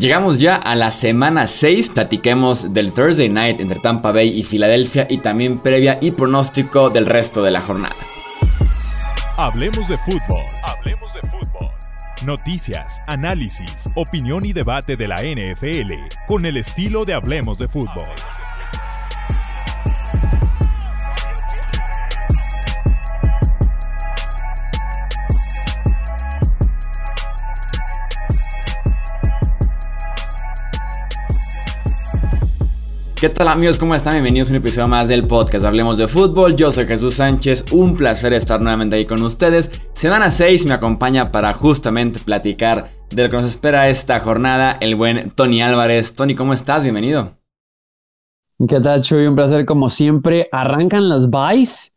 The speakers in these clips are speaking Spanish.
Llegamos ya a la semana 6, platiquemos del Thursday Night entre Tampa Bay y Filadelfia y también previa y pronóstico del resto de la jornada. Hablemos de fútbol, hablemos de fútbol. Noticias, análisis, opinión y debate de la NFL con el estilo de Hablemos de fútbol. ¿Qué tal amigos? ¿Cómo están? Bienvenidos a un episodio más del podcast Hablemos de Fútbol. Yo soy Jesús Sánchez, un placer estar nuevamente ahí con ustedes. Semana 6 me acompaña para justamente platicar de lo que nos espera esta jornada el buen Tony Álvarez. Tony, ¿cómo estás? Bienvenido. ¿Qué tal, Chuy? Un placer como siempre. Arrancan las buys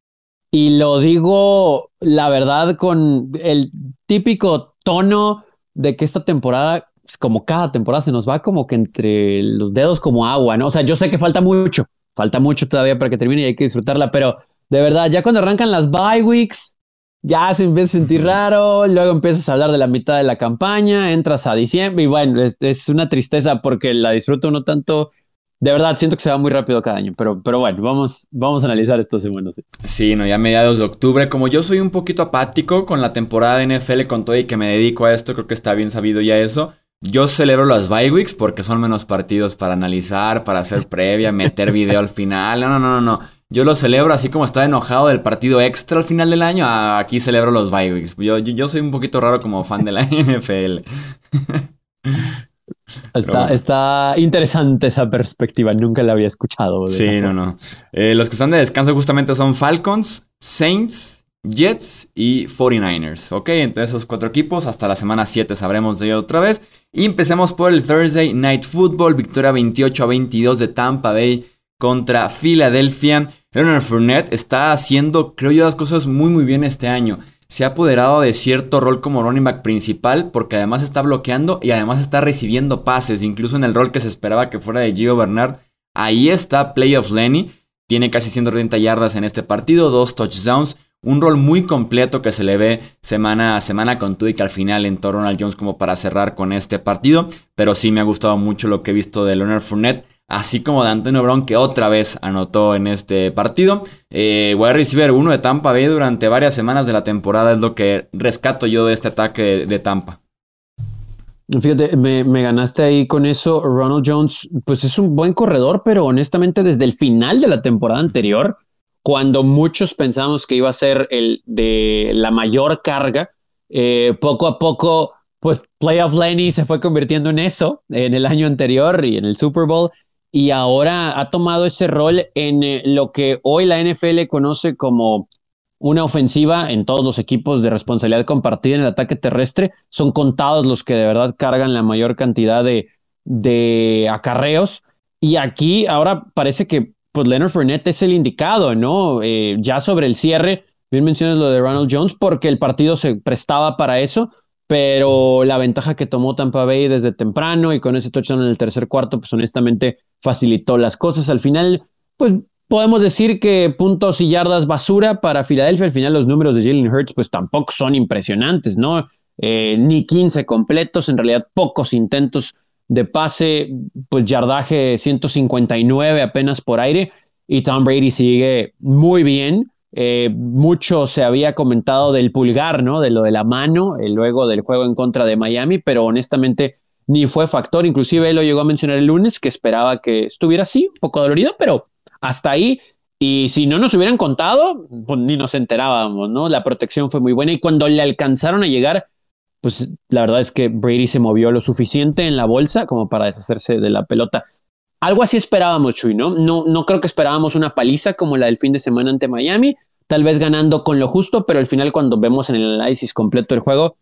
y lo digo la verdad con el típico tono de que esta temporada pues, como cada temporada se nos va como que entre los dedos como agua, ¿no? O sea, yo sé que falta mucho, falta mucho todavía para que termine y hay que disfrutarla, pero de verdad, ya cuando arrancan las bye weeks, ya se empieza a sentir raro, luego empiezas a hablar de la mitad de la campaña, entras a diciembre y bueno, es, una tristeza porque la disfruto uno tanto. De verdad, siento que se va muy rápido cada año, pero, pero bueno, vamos, vamos a analizar esta semana. Sí. sí, no, ya mediados de octubre, como yo soy un poquito apático con la temporada de NFL con todo y que me dedico a esto, creo que está bien sabido ya eso. Yo celebro las bye weeks porque son menos partidos para analizar, para hacer previa, meter video al final. No, no, no, no. Yo lo celebro así como estaba enojado del partido extra al final del año. Aquí celebro los bye weeks. Yo, yo, soy un poquito raro como fan de la NFL. Está, está, interesante esa perspectiva, nunca la había escuchado. Sí, no, no. Eh, los que están de descanso justamente son Falcons, Saints, Jets y 49ers. Ok, entonces esos cuatro equipos. Hasta la semana 7 sabremos de ello otra vez. Y empecemos por el Thursday Night Football. Victoria 28 a 22 de Tampa Bay contra Filadelfia. Leonard Fournette está haciendo, creo yo, las cosas muy muy bien este año. Se ha apoderado de cierto rol como running back principal porque además está bloqueando y además está recibiendo pases, incluso en el rol que se esperaba que fuera de Gio Bernard. Ahí está Playoff Lenny. Tiene casi 130 yardas en este partido, dos touchdowns un rol muy completo que se le ve semana a semana con que al final entró Ronald Jones como para cerrar con este partido. Pero sí me ha gustado mucho lo que he visto de Leonard Fournette. Así como de Antonio Brown que otra vez anotó en este partido. Eh, voy a recibir uno de Tampa Bay durante varias semanas de la temporada. Es lo que rescato yo de este ataque de, Tampa. Fíjate, me, ganaste ahí con eso. Ronald Jones, pues es un buen corredor, pero honestamente desde el final de la temporada anterior, cuando muchos pensamos que iba a ser el de la mayor carga, eh, poco a poco, pues Playoff Lenny se fue convirtiendo en eso en el año anterior y en el Super Bowl, y ahora ha tomado ese rol en eh, lo que hoy la NFL conoce como una ofensiva en todos los equipos de responsabilidad compartida en el ataque terrestre. Son contados los que de verdad cargan la mayor cantidad de, de acarreos. Y aquí ahora parece que pues Leonard Fournette es el indicado, ¿no? Eh, ya sobre el cierre, bien mencionas lo de Ronald Jones, porque el partido se prestaba para eso, pero la ventaja que tomó Tampa Bay desde temprano y con ese touchdown en el tercer cuarto, pues honestamente facilitó las cosas. Al final, pues podemos decir que puntos y yardas basura para Filadelfia. Al final los números de Jalen Hurts pues tampoco son impresionantes, ¿no? Eh, ni 15 completos, en realidad pocos intentos de pase, pues yardaje 159 apenas por aire y Tom Brady sigue muy bien. Eh, mucho se había comentado del pulgar, ¿no? De lo de la mano, eh, luego del juego en contra de Miami, pero honestamente ni fue factor. Inclusive él lo llegó a mencionar el lunes que esperaba que estuviera así, un poco dolorido, pero hasta ahí. Y si no nos hubieran contado, pues ni nos enterábamos, ¿no? La protección fue muy buena y cuando le alcanzaron a llegar pues la verdad es que Brady se movió lo suficiente en la bolsa como para deshacerse de la pelota. Algo así esperábamos, Chuy, ¿no? No, no creo que esperábamos una paliza como la del fin de semana ante Miami, tal vez ganando con lo justo, pero al final cuando vemos en el análisis completo del juego,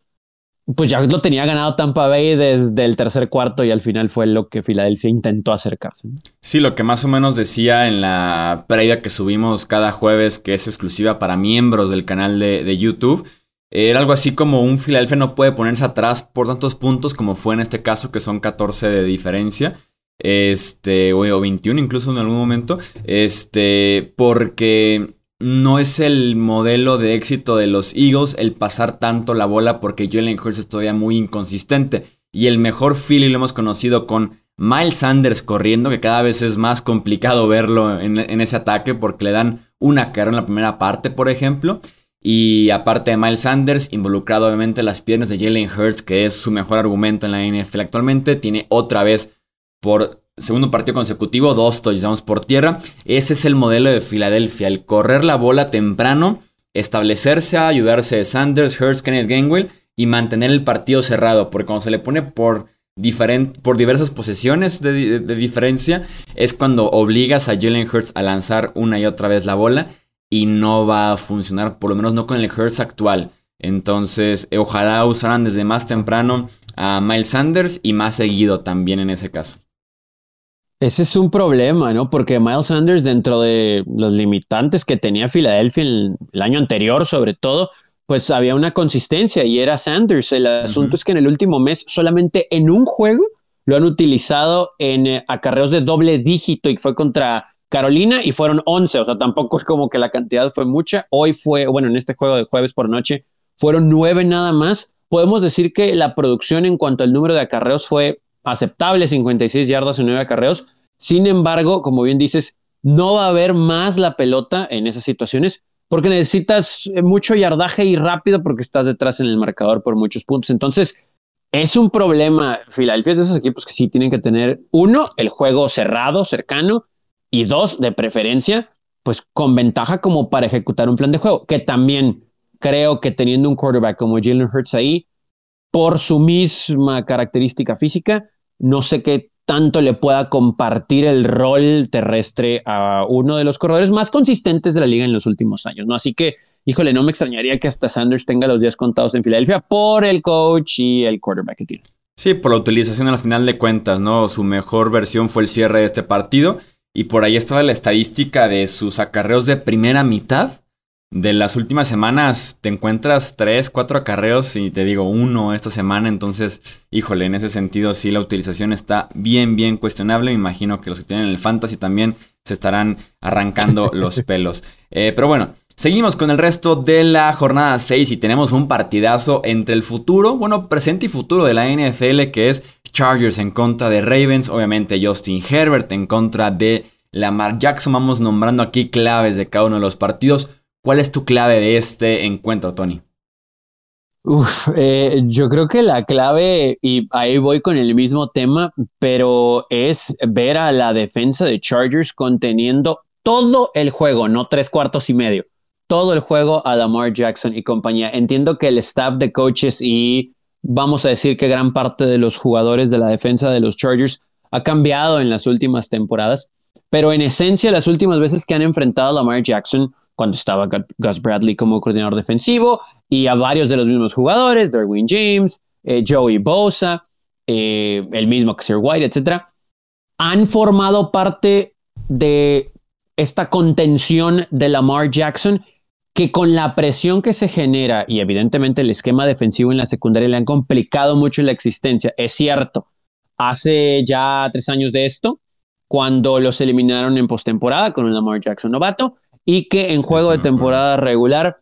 pues ya lo tenía ganado Tampa Bay desde el tercer cuarto y al final fue lo que Filadelfia intentó acercarse. Sí, lo que más o menos decía en la previa que subimos cada jueves, que es exclusiva para miembros del canal de, de YouTube, era algo así como un Philadelphia no puede ponerse atrás por tantos puntos como fue en este caso, que son 14 de diferencia. Este, o 21 incluso en algún momento. Este, porque no es el modelo de éxito de los Eagles el pasar tanto la bola porque Jalen Hurts es todavía muy inconsistente. y el mejor Philly lo hemos conocido con Miles Sanders corriendo, que cada vez es más complicado verlo en, ese ataque porque le dan una carrera en la primera parte, por ejemplo. Y aparte de Miles Sanders, involucrado obviamente las piernas de Jalen Hurts, que es su mejor argumento en la NFL actualmente, tiene otra vez por segundo partido consecutivo dos touchdowns por tierra. Ese es el modelo de Filadelfia, el correr la bola temprano, establecerse, ayudarse de Sanders, Hurts, Kenneth Gainwell y mantener el partido cerrado, porque cuando se le pone por, por diversas posesiones de, diferencia, es cuando obligas a Jalen Hurts a lanzar una y otra vez la bola y no va a funcionar, por lo menos no con el Hurts actual. Entonces, ojalá usaran desde más temprano a Miles Sanders y más seguido también en ese caso. Ese es un problema, ¿no? Porque Miles Sanders, dentro de los limitantes que tenía Filadelfia el año anterior, sobre todo, pues había una consistencia y era Sanders. El asunto es que en el último mes solamente en un juego lo han utilizado en eh, acarreos de doble dígito y fue contra Carolina y fueron 11, o sea, tampoco es como que la cantidad fue mucha. Hoy fue, bueno, en este juego de jueves por noche fueron nueve nada más. Podemos decir que la producción en cuanto al número de acarreos fue aceptable, 56 yardas y 9 acarreos. Sin embargo, como bien dices, no va a haber más la pelota en esas situaciones porque necesitas eh, mucho yardaje y rápido porque estás detrás en el marcador por muchos puntos. Entonces, es un problema. Filadelfia es de esos equipos que sí tienen que tener, uno, el juego cerrado, cercano, y dos, de preferencia, pues con ventaja como para ejecutar un plan de juego, que también creo que teniendo un quarterback como Jalen Hurts ahí, por su misma característica física, no sé qué tanto le pueda compartir el rol terrestre a uno de los corredores más consistentes de la liga en los últimos años, ¿no? Así que, híjole, no me extrañaría que hasta Sanders tenga los días contados en Filadelfia por el coach y el quarterback que tiene. Sí, por la utilización a la final de cuentas, ¿no? Su mejor versión fue el cierre de este partido y por ahí estaba la estadística de sus acarreos de primera mitad de las últimas semanas te encuentras tres, cuatro acarreos y te digo uno esta semana, entonces, híjole, en ese sentido sí la utilización está bien, bien cuestionable. Me imagino que los que tienen el fantasy también se estarán arrancando los pelos. Eh, pero bueno, seguimos con el resto de la jornada 6 y tenemos un partidazo entre el futuro, bueno, presente y futuro de la NFL que es Chargers en contra de Ravens, obviamente Justin Herbert en contra de Lamar Jackson. Vamos nombrando aquí claves de cada uno de los partidos. ¿Cuál es tu clave de este encuentro, Tony? Eh, yo creo que la clave, y ahí voy con el mismo tema, pero es ver a la defensa de Chargers conteniendo todo el juego, no tres cuartos y medio, todo el juego a Lamar Jackson y compañía. Entiendo que el staff de coaches y vamos a decir que gran parte de los jugadores de la defensa de los Chargers ha cambiado en las últimas temporadas, pero en esencia las últimas veces que han enfrentado a Lamar Jackson, cuando estaba Gus Bradley como coordinador defensivo, y a varios de los mismos jugadores, Derwin James, eh, Joey Bosa, eh, el mismo Sir White, etcétera, han formado parte de esta contención de Lamar Jackson que con la presión que se genera y evidentemente el esquema defensivo en la secundaria le han complicado mucho la existencia. Es cierto, hace ya tres años de esto, cuando los eliminaron en postemporada con un Lamar Jackson novato, y que en juego de temporada regular,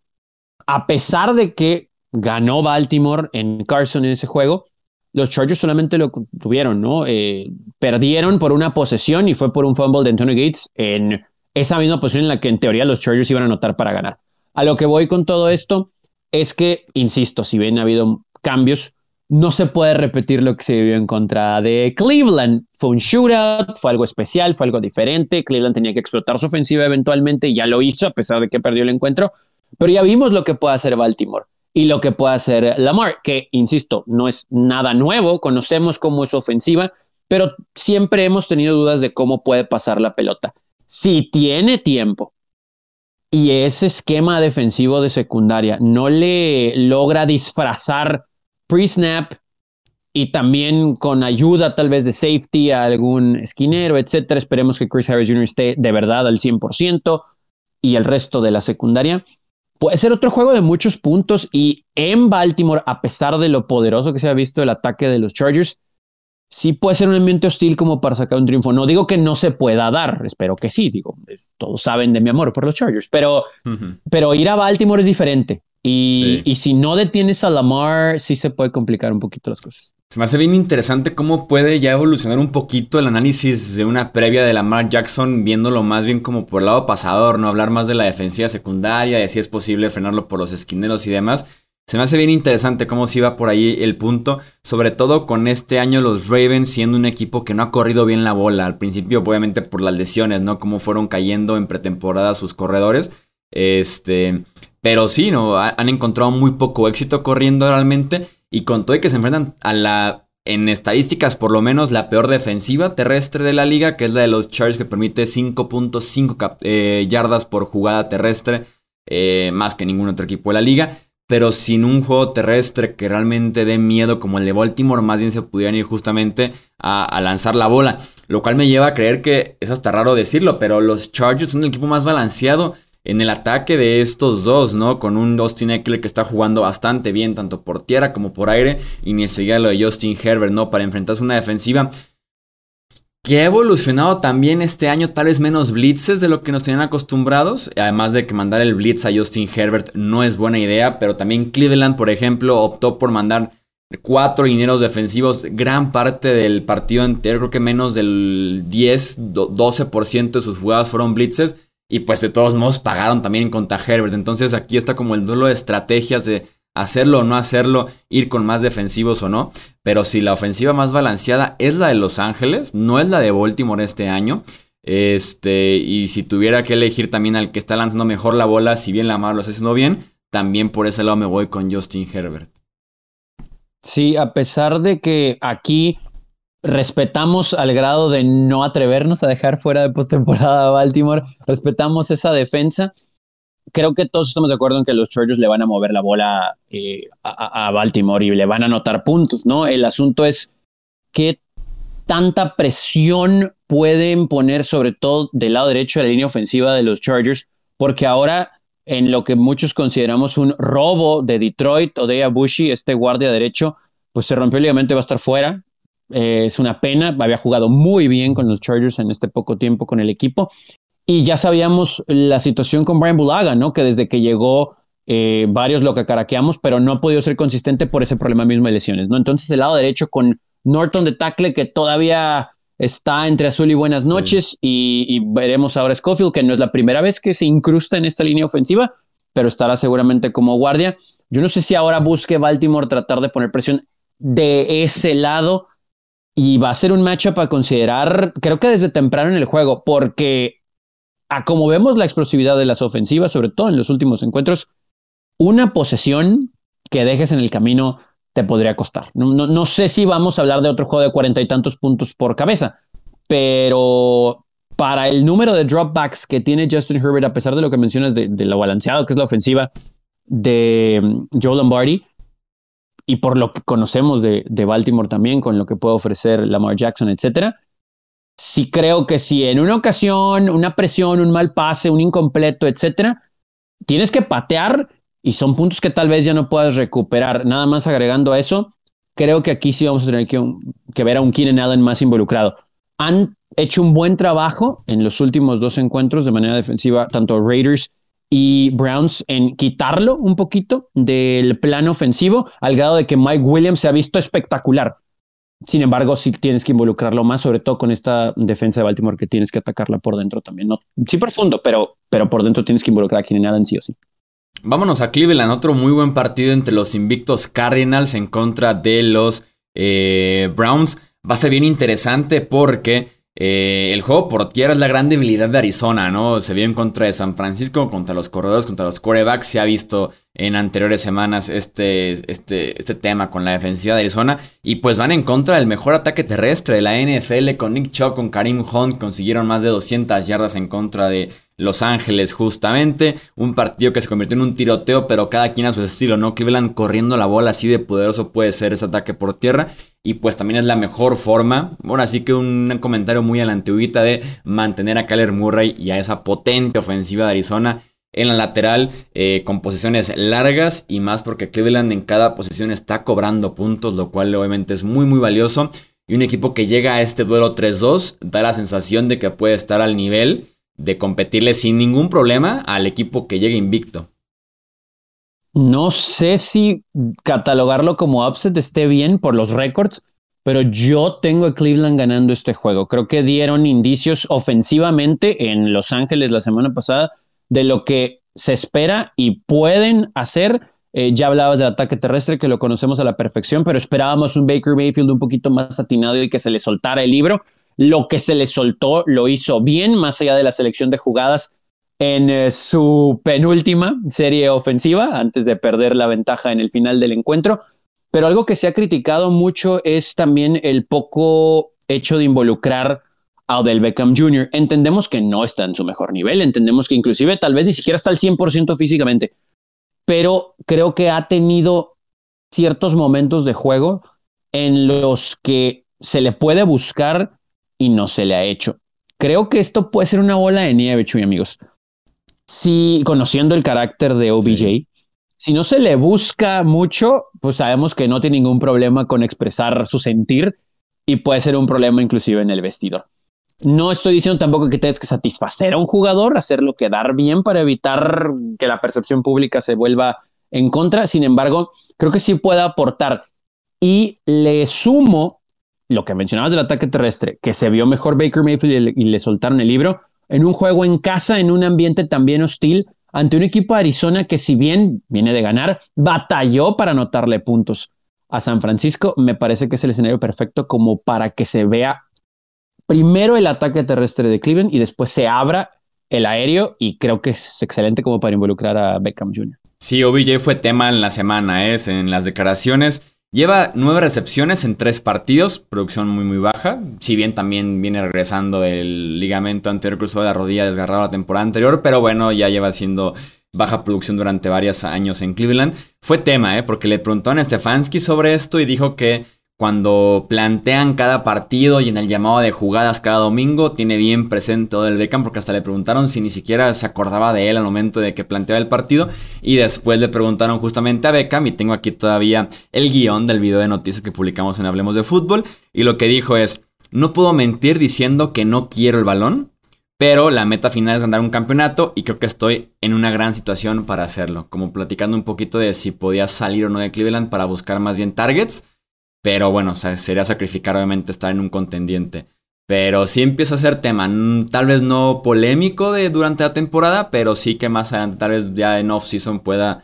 a pesar de que ganó Baltimore en Carson en ese juego, los Chargers solamente lo tuvieron, ¿no? Eh, perdieron por una posesión y fue por un fumble de Anthony Gates en esa misma posición en la que en teoría los Chargers iban a anotar para ganar. A lo que voy con todo esto es que, insisto, si bien ha habido cambios, no se puede repetir lo que se vivió en contra de Cleveland. Fue un shootout, fue algo especial, fue algo diferente. Cleveland tenía que explotar su ofensiva eventualmente y ya lo hizo, a pesar de que perdió el encuentro. Pero ya vimos lo que puede hacer Baltimore y lo que puede hacer Lamar, que, insisto, no es nada nuevo, conocemos cómo es su ofensiva, pero siempre hemos tenido dudas de cómo puede pasar la pelota. Si tiene tiempo y ese esquema defensivo de secundaria no le logra disfrazar pre-snap y también con ayuda tal vez de safety a algún esquinero, etcétera. Esperemos que Chris Harris Jr. esté de verdad al 100% y el resto de la secundaria. Puede ser otro juego de muchos puntos y en Baltimore, a pesar de lo poderoso que se ha visto el ataque de los Chargers, sí puede ser un ambiente hostil como para sacar un triunfo. No digo que no se pueda dar, espero que sí, digo, todos saben de mi amor por los Chargers, pero, pero ir a Baltimore es diferente. Y, y, si no detienes a Lamar, sí se puede complicar un poquito las cosas. Se me hace bien interesante cómo puede ya evolucionar un poquito el análisis de una previa de Lamar Jackson, viéndolo más bien como por el lado pasador, no hablar más de la defensiva secundaria, de si es posible frenarlo por los esquineros y demás. Se me hace bien interesante cómo se iba por ahí el punto, sobre todo con este año los Ravens siendo un equipo que no ha corrido bien la bola. Al principio, obviamente, por las lesiones, ¿no? Cómo fueron cayendo en pretemporada sus corredores. Este. Pero sí, ¿no? Han encontrado muy poco éxito corriendo realmente. Y con todo y que se enfrentan a la, en estadísticas por lo menos, la peor defensiva terrestre de la liga, que es la de los Chargers que permite 5.5 eh, yardas por jugada terrestre, eh, más que ningún otro equipo de la liga. Pero sin un juego terrestre que realmente dé miedo como el de Baltimore, más bien se pudieran ir justamente a, a lanzar la bola. Lo cual me lleva a creer que es hasta raro decirlo, pero los Chargers son el equipo más balanceado en el ataque de estos dos, ¿no? Con un Austin Eckler que está jugando bastante bien, tanto por tierra como por aire, y ni siquiera lo de Justin Herbert, ¿no? Para enfrentarse a una defensiva que ha evolucionado también este año, tal vez menos blitzes de lo que nos tenían acostumbrados. Además de que mandar el blitz a Justin Herbert no es buena idea, pero también Cleveland, por ejemplo, optó por mandar cuatro lineros defensivos. Gran parte del partido entero, creo que menos del 10, 12% de sus jugadas fueron blitzes. Y pues de todos modos pagaron también contra Herbert. Entonces aquí está como el duelo de estrategias de hacerlo o no hacerlo, ir con más defensivos o no. Pero si la ofensiva más balanceada es la de Los Ángeles, no es la de Baltimore este año. Este, y si tuviera que elegir también al que está lanzando mejor la bola, si bien la lo está haciendo bien, también por ese lado me voy con Justin Herbert. Sí, a pesar de que aquí respetamos al grado de no atrevernos a dejar fuera de postemporada a Baltimore, respetamos esa defensa. Creo que todos estamos de acuerdo en que los Chargers le van a mover la bola eh, a, Baltimore y le van a anotar puntos, ¿no? El asunto es qué tanta presión pueden poner, sobre todo del lado derecho de la línea ofensiva de los Chargers, porque ahora en lo que muchos consideramos un robo de Detroit o de Abushi, este guardia derecho, pues se rompió el ligamento y va a estar fuera. Eh, es una pena, había jugado muy bien con los Chargers en este poco tiempo con el equipo. Y ya sabíamos la situación con Brian Bulaga, ¿no? Que desde que llegó, eh, varios lo que caraqueamos, pero no ha podido ser consistente por ese problema mismo de lesiones, ¿no? Entonces, el lado derecho con Norton de tackle, que todavía está entre azul y buenas noches, y, y, veremos ahora Schofield, que no es la primera vez que se incrusta en esta línea ofensiva, pero estará seguramente como guardia. Yo no sé si ahora busque Baltimore tratar de poner presión de ese lado y va a ser un matchup a considerar, creo que desde temprano en el juego, porque a como vemos la explosividad de las ofensivas, sobre todo en los últimos encuentros, una posesión que dejes en el camino te podría costar. No, sé si vamos a hablar de otro juego de cuarenta y tantos puntos por cabeza, pero para el número de dropbacks que tiene Justin Herbert, a pesar de lo que mencionas de, de lo balanceado que es la ofensiva de mm, Joe Lombardi, y por lo que conocemos de, Baltimore también, con lo que puede ofrecer Lamar Jackson, etcétera, sí creo que si en una ocasión, una presión, un mal pase, un incompleto, etcétera, tienes que patear y son puntos que tal vez ya no puedas recuperar. Nada más agregando a eso, creo que aquí sí vamos a tener que, ver a un Keenan Allen más involucrado. Han hecho un buen trabajo en los últimos dos encuentros de manera defensiva, tanto Raiders y Browns en quitarlo un poquito del plano ofensivo, al grado de que Mike Williams se ha visto espectacular. Sin embargo, sí tienes que involucrarlo más, sobre todo con esta defensa de Baltimore que tienes que atacarla por dentro también. No, sí profundo, pero, pero por dentro tienes que involucrar a Keenan Allen sí o sí. Vámonos a Cleveland, otro muy buen partido entre los invictos Cardinals en contra de los eh, Browns. Va a ser bien interesante porque eh, el juego por tierra es la gran debilidad de Arizona, ¿no? Se vio en contra de San Francisco, contra los corredores, contra los quarterbacks. Se ha visto en anteriores semanas este, este, este tema con la defensiva de Arizona. Y pues van en contra del mejor ataque terrestre de la NFL con Nick Chubb, con Karim Hunt. Consiguieron más de 200 yardas en contra de Los Ángeles, justamente. Un partido que se convirtió en un tiroteo, pero cada quien a su estilo, ¿no? Cleveland corriendo la bola así de poderoso puede ser ese ataque por tierra y pues también es la mejor forma, bueno, así que un comentario muy a la antigüita de mantener a Kyler Murray y a esa potente ofensiva de Arizona en la lateral eh, con posiciones largas y más porque Cleveland en cada posición está cobrando puntos, lo cual obviamente es muy muy valioso. Y un equipo que llega a este duelo 3-2 da la sensación de que puede estar al nivel de competirle sin ningún problema al equipo que llegue invicto. No sé si catalogarlo como upset esté bien por los récords, pero yo tengo a Cleveland ganando este juego. Creo que dieron indicios ofensivamente en Los Ángeles la semana pasada de lo que se espera y pueden hacer. Eh, ya hablabas del ataque terrestre, que lo conocemos a la perfección, pero esperábamos un Baker Mayfield un poquito más atinado y que se le soltara el libro. Lo que se le soltó lo hizo bien, más allá de la selección de jugadas en eh, su penúltima serie ofensiva antes de perder la ventaja en el final del encuentro. Pero algo que se ha criticado mucho es también el poco hecho de involucrar a Odell Beckham Jr. Entendemos que no está en su mejor nivel, entendemos que inclusive tal vez ni siquiera está al 100% físicamente, pero creo que ha tenido ciertos momentos de juego en los que se le puede buscar y no se le ha hecho. Creo que esto puede ser una bola de nieve, Chuy, amigos si conociendo el carácter de OBJ, si no se le busca mucho, pues sabemos que no tiene ningún problema con expresar su sentir y puede ser un problema inclusive en el vestidor. No estoy diciendo tampoco que tengas que satisfacer a un jugador, hacerlo quedar bien para evitar que la percepción pública se vuelva en contra. Sin embargo, creo que sí puede aportar. Y le sumo lo que mencionabas del ataque terrestre, que se vio mejor Baker Mayfield y le soltaron el libro en un juego en casa, en un ambiente también hostil, ante un equipo de Arizona que si bien viene de ganar, batalló para anotarle puntos a San Francisco. Me parece que es el escenario perfecto como para que se vea primero el ataque terrestre de Cleveland y después se abra el aéreo y creo que es excelente como para involucrar a Beckham Jr. Sí, OBJ fue tema en la semana, ¿eh? en las declaraciones. Lleva nueve recepciones en tres partidos, producción muy muy baja. Si bien también viene regresando el ligamento anterior cruzado de la rodilla desgarrado la temporada anterior, pero bueno, ya lleva siendo baja producción durante varios años en Cleveland. Fue tema, ¿eh? porque le preguntaron a Stefanski sobre esto y dijo que cuando plantean cada partido y en el llamado de jugadas cada domingo, tiene bien presente todo el Beckham, porque hasta le preguntaron si ni siquiera se acordaba de él al momento de que planteaba el partido. Y después le preguntaron justamente a Beckham, y tengo aquí todavía el guion del video de noticias que publicamos en Hablemos de Fútbol. Y lo que dijo es: No puedo mentir diciendo que no quiero el balón, pero la meta final es ganar un campeonato y creo que estoy en una gran situación para hacerlo. Como platicando un poquito de si podía salir o no de Cleveland para buscar más bien targets. Pero bueno, sería sacrificar obviamente estar en un contendiente. Pero sí empieza a ser tema, tal vez no polémico de durante la temporada, pero sí que más adelante, tal vez ya en off-season pueda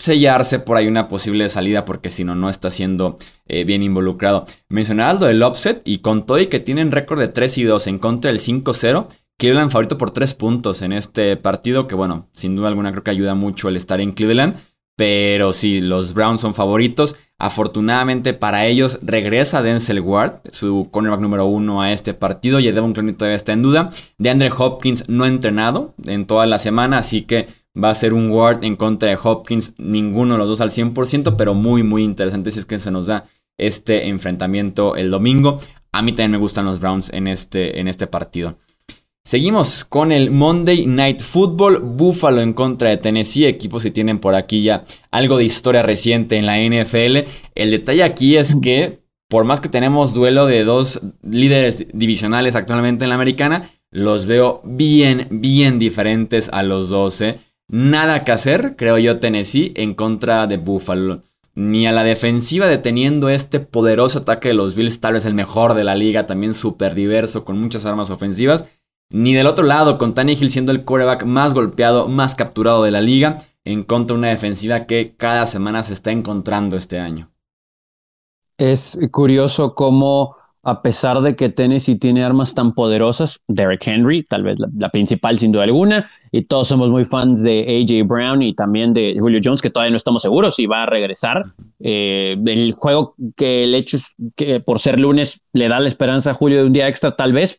sellarse por ahí una posible salida, porque si no, no está siendo eh, bien involucrado. Mencioné algo del offset y con todo que tienen récord de 3 y 2 en contra del 5-0, Cleveland favorito por 3 puntos en este partido, que bueno, sin duda alguna creo que ayuda mucho el estar en Cleveland. Pero sí, los Browns son favoritos. Afortunadamente para ellos regresa Denzel Ward, su cornerback número uno a este partido. Y Devon Clowney todavía está en duda. De Andre Hopkins no ha entrenado en toda la semana, así que va a ser un Ward en contra de Hopkins. Ninguno de los dos al 100%, pero muy, muy interesante si es que se nos da este enfrentamiento el domingo. A mí también me gustan los Browns en este, en este partido. Seguimos con el Monday Night Football, Buffalo en contra de Tennessee, equipos que tienen por aquí ya algo de historia reciente en la NFL. El detalle aquí es que, por más que tenemos duelo de dos líderes divisionales actualmente en la americana, los veo bien, bien diferentes a los 12. Nada que hacer, creo yo, Tennessee en contra de Buffalo. Ni a la defensiva deteniendo este poderoso ataque de los Bills, tal vez el mejor de la liga, también súper diverso, con muchas armas ofensivas ni del otro lado, con Hill siendo el quarterback más golpeado, más capturado de la liga, en contra de una defensiva que cada semana se está encontrando este año. Es curioso cómo, a pesar de que Tennessee tiene armas tan poderosas, Derrick Henry, tal vez la, principal sin duda alguna, y todos somos muy fans de AJ Brown y también de Julio Jones, que todavía no estamos seguros si va a regresar. Eh, el juego que el hecho que por ser lunes le da la esperanza a Julio de un día extra, tal vez,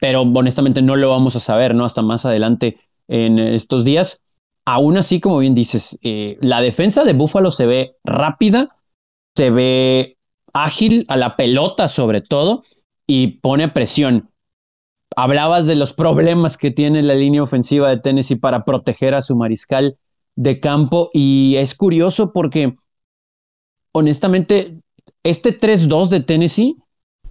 pero honestamente no lo vamos a saber, ¿no? Hasta más adelante en estos días. Aún así, como bien dices, eh, la defensa de Buffalo se ve rápida, se ve ágil a la pelota sobre todo y pone presión. Hablabas de los problemas que tiene la línea ofensiva de Tennessee para proteger a su mariscal de campo y es curioso porque honestamente este 3-2 de Tennessee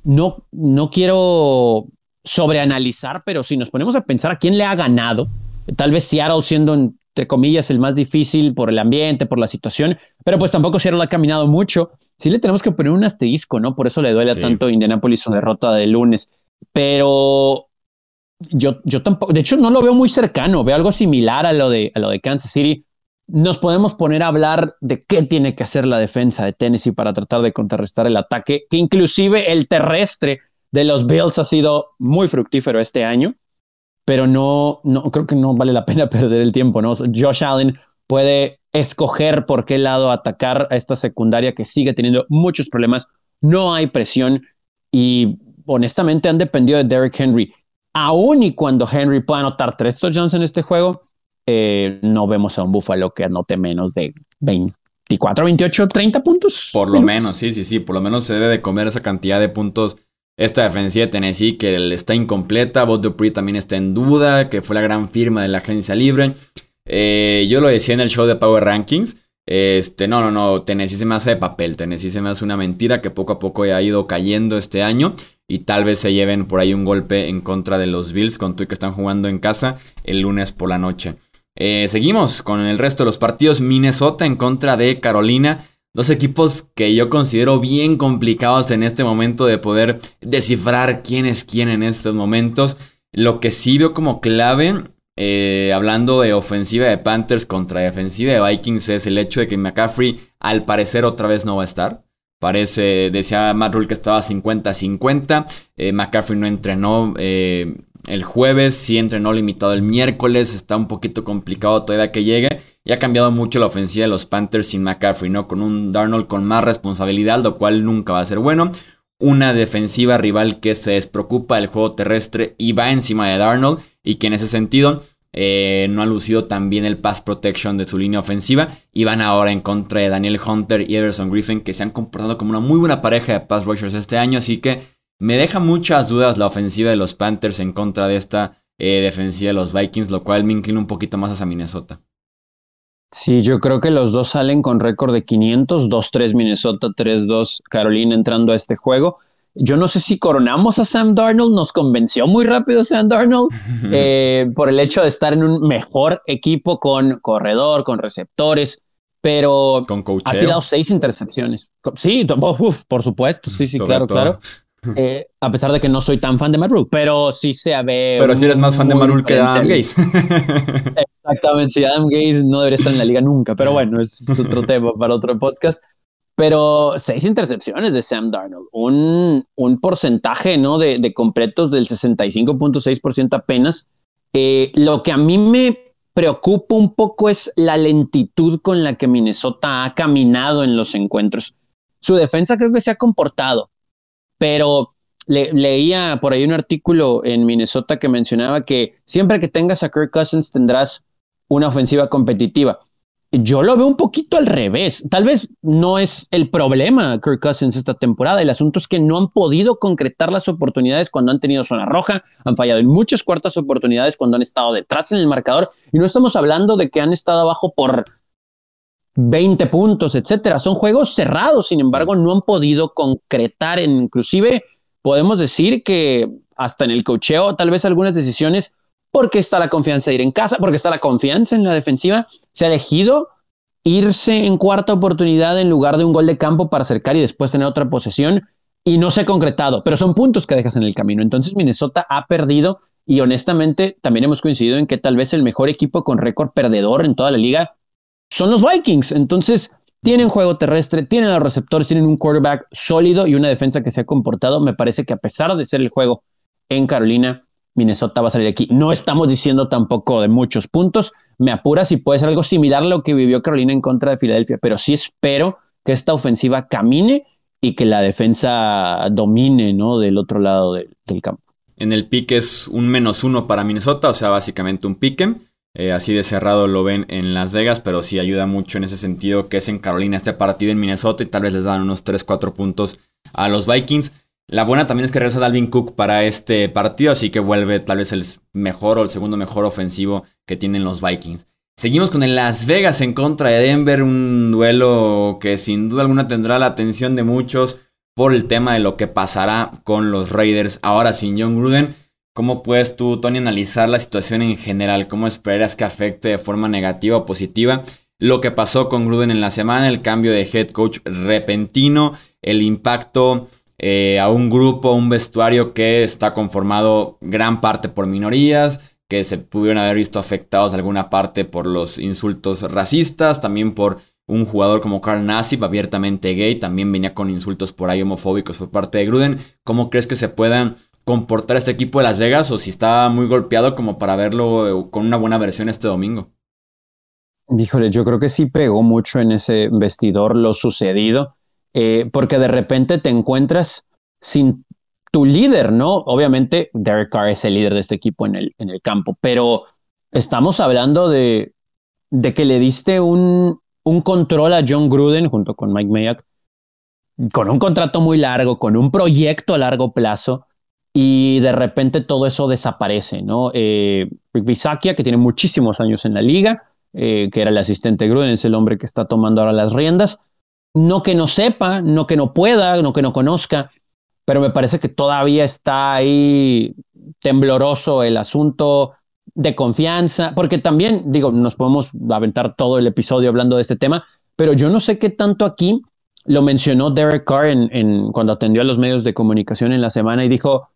no, no quiero sobreanalizar, pero si nos ponemos a pensar a quién le ha ganado Tal vez Seattle siendo, entre comillas, el más difícil por el ambiente, por la situación, pero pues tampoco Seattle ha caminado mucho. Sí le tenemos que poner un asterisco, ¿no? Por eso le duele tanto a Indianapolis su derrota de lunes. Pero yo, yo tampoco, de hecho no lo veo muy cercano, veo algo similar a lo de, a lo de Kansas City. Nos podemos poner a hablar de qué tiene que hacer la defensa de Tennessee para tratar de contrarrestar el ataque, que inclusive el terrestre de los Bills ha sido muy fructífero este año, pero no, no creo que no vale la pena perder el tiempo, ¿no? Josh Allen puede escoger por qué lado atacar a esta secundaria que sigue teniendo muchos problemas, no hay presión y honestamente han dependido de Derrick Henry. Aún y cuando Henry pueda anotar tres touchdowns en este juego, eh, no vemos a un Buffalo que anote menos de 24, 28, 30 puntos. Por lo menos, sí, sí, sí. Por lo menos se debe de comer esa cantidad de puntos esta defensiva de Tennessee que está incompleta. Bob Dupree también está en duda, que fue la gran firma de la agencia libre. Eh, yo lo decía en el show de Power Rankings. Este, no, no, no, Tennessee se me hace de papel. Tennessee se me hace una mentira que poco a poco ha ido cayendo este año y tal vez se lleven por ahí un golpe en contra de los Bills con tú que están jugando en casa el lunes por la noche. Eh, seguimos con el resto de los partidos. Minnesota en contra de Carolina. Dos equipos que yo considero bien complicados en este momento de poder descifrar quién es quién en estos momentos. Lo que sí veo como clave, eh, hablando de ofensiva de Panthers contra defensiva de Vikings, es el hecho de que McCaffrey al parecer otra vez no va a estar. Parece, decía Matt Rule que estaba 50-50. Eh, McCaffrey no entrenó eh, el jueves, sí entrenó limitado el miércoles. Está un poquito complicado todavía que llegue. Y ha cambiado mucho la ofensiva de los Panthers sin McCaffrey, ¿no? Con un Darnold con más responsabilidad, lo cual nunca va a ser bueno. Una defensiva rival que se despreocupa del juego terrestre y va encima de Darnold. Y que en ese sentido eh, no ha lucido tan bien el pass protection de su línea ofensiva. Y van ahora en contra de Daniel Hunter y Everson Griffin, que se han comportado como una muy buena pareja de pass rushers este año. Así que me deja muchas dudas la ofensiva de los Panthers en contra de esta eh, defensiva de los Vikings, lo cual me inclina un poquito más hacia Minnesota. Sí, yo creo que los dos salen con récord de 500, 2-3 Minnesota, 3-2 Carolina entrando a este juego. Yo no sé si coronamos a Sam Darnold, nos convenció muy rápido Sam Darnold eh, por el hecho de estar en un mejor equipo con corredor, con receptores, pero ha tirado seis intercepciones. Sí, por supuesto, sí, sí, claro, claro. Eh, a pesar de que no soy tan fan de Matt pero sí se ve. Pero si eres más fan de Matt que Adam Gaze. Exactamente, sí, Adam Gaze no debería estar en la liga nunca, pero bueno, es otro tema para otro podcast. Pero seis intercepciones de Sam Darnold, un, un porcentaje ¿no? de, de completos del 65.6% apenas. Eh, lo que a mí me preocupa un poco es la lentitud con la que Minnesota ha caminado en los encuentros. Su defensa creo que se ha comportado, pero leía por ahí un artículo en Minnesota que mencionaba que siempre que tengas a Kirk Cousins tendrás una ofensiva competitiva. Yo lo veo un poquito al revés. Tal vez no es el problema Kirk Cousins esta temporada. El asunto es que no han podido concretar las oportunidades cuando han tenido zona roja. Han fallado en muchas cuartas oportunidades cuando han estado detrás en el marcador. Y no estamos hablando de que han estado abajo por 20 puntos, etcétera. Son juegos cerrados. Sin embargo, no han podido concretar. En, inclusive podemos decir que hasta en el cocheo, tal vez algunas decisiones porque está la confianza de ir en casa, porque está la confianza en la defensiva. Se ha elegido irse en cuarta oportunidad en lugar de un gol de campo para acercar y después tener otra posesión y no se ha concretado, pero son puntos que dejas en el camino. Entonces Minnesota ha perdido y honestamente también hemos coincidido en que tal vez el mejor equipo con récord perdedor en toda la liga son los Vikings. Entonces tienen juego terrestre, tienen los receptores, tienen un quarterback sólido y una defensa que se ha comportado. Me parece que a pesar de ser el juego en Carolina, Minnesota va a salir aquí. No estamos diciendo tampoco de muchos puntos. Me apura si puede ser algo similar a lo que vivió Carolina en contra de Filadelfia, pero sí espero que esta ofensiva camine y que la defensa domine ¿no? del otro lado del campo. En el pique es un menos uno para Minnesota, o sea, básicamente un pique. Eh, así de cerrado lo ven en Las Vegas, pero sí ayuda mucho en ese sentido que es en Carolina este partido en Minnesota y tal vez les dan unos 3-4 puntos a los Vikings. La buena también es que regresa Dalvin Cook para este partido, así que vuelve tal vez el mejor o el segundo mejor ofensivo que tienen los Vikings. Seguimos con el Las Vegas en contra de Denver, un duelo que sin duda alguna tendrá la atención de muchos por el tema de lo que pasará con los Raiders ahora sin John Gruden. ¿Cómo puedes tú, Tony, analizar la situación en general? ¿Cómo esperas que afecte de forma negativa o positiva lo que pasó con Gruden en la semana, el cambio de head coach repentino, el impacto eh, a un grupo, un vestuario que está conformado gran parte por minorías, que se pudieron haber visto afectados alguna parte por los insultos racistas, también por un jugador como Carl Nassib, abiertamente gay, también venía con insultos por ahí homofóbicos por parte de Gruden. ¿Cómo crees que se puedan comportar este equipo de Las Vegas o si está muy golpeado como para verlo eh, con una buena versión este domingo? Híjole, yo creo que sí pegó mucho en ese vestidor lo sucedido, eh, porque de repente te encuentras sin tu líder, ¿no? Obviamente Derek Carr es el líder de este equipo en el, en el campo, pero estamos hablando de, de que le diste un, un control a John Gruden junto con Mike Mayock, con un contrato muy largo, con un proyecto a largo plazo, y de repente todo eso desaparece, ¿no? Eh, Bisakia, que tiene muchísimos años en la liga, eh, que era el asistente Gruden, es el hombre que está tomando ahora las riendas, no que no sepa, no que no pueda, no que no conozca, pero me parece que todavía está ahí tembloroso el asunto de confianza, porque también, digo, nos podemos aventar todo el episodio hablando de este tema, pero yo no sé qué tanto aquí lo mencionó Derek Carr en, cuando atendió a los medios de comunicación en la semana y dijo,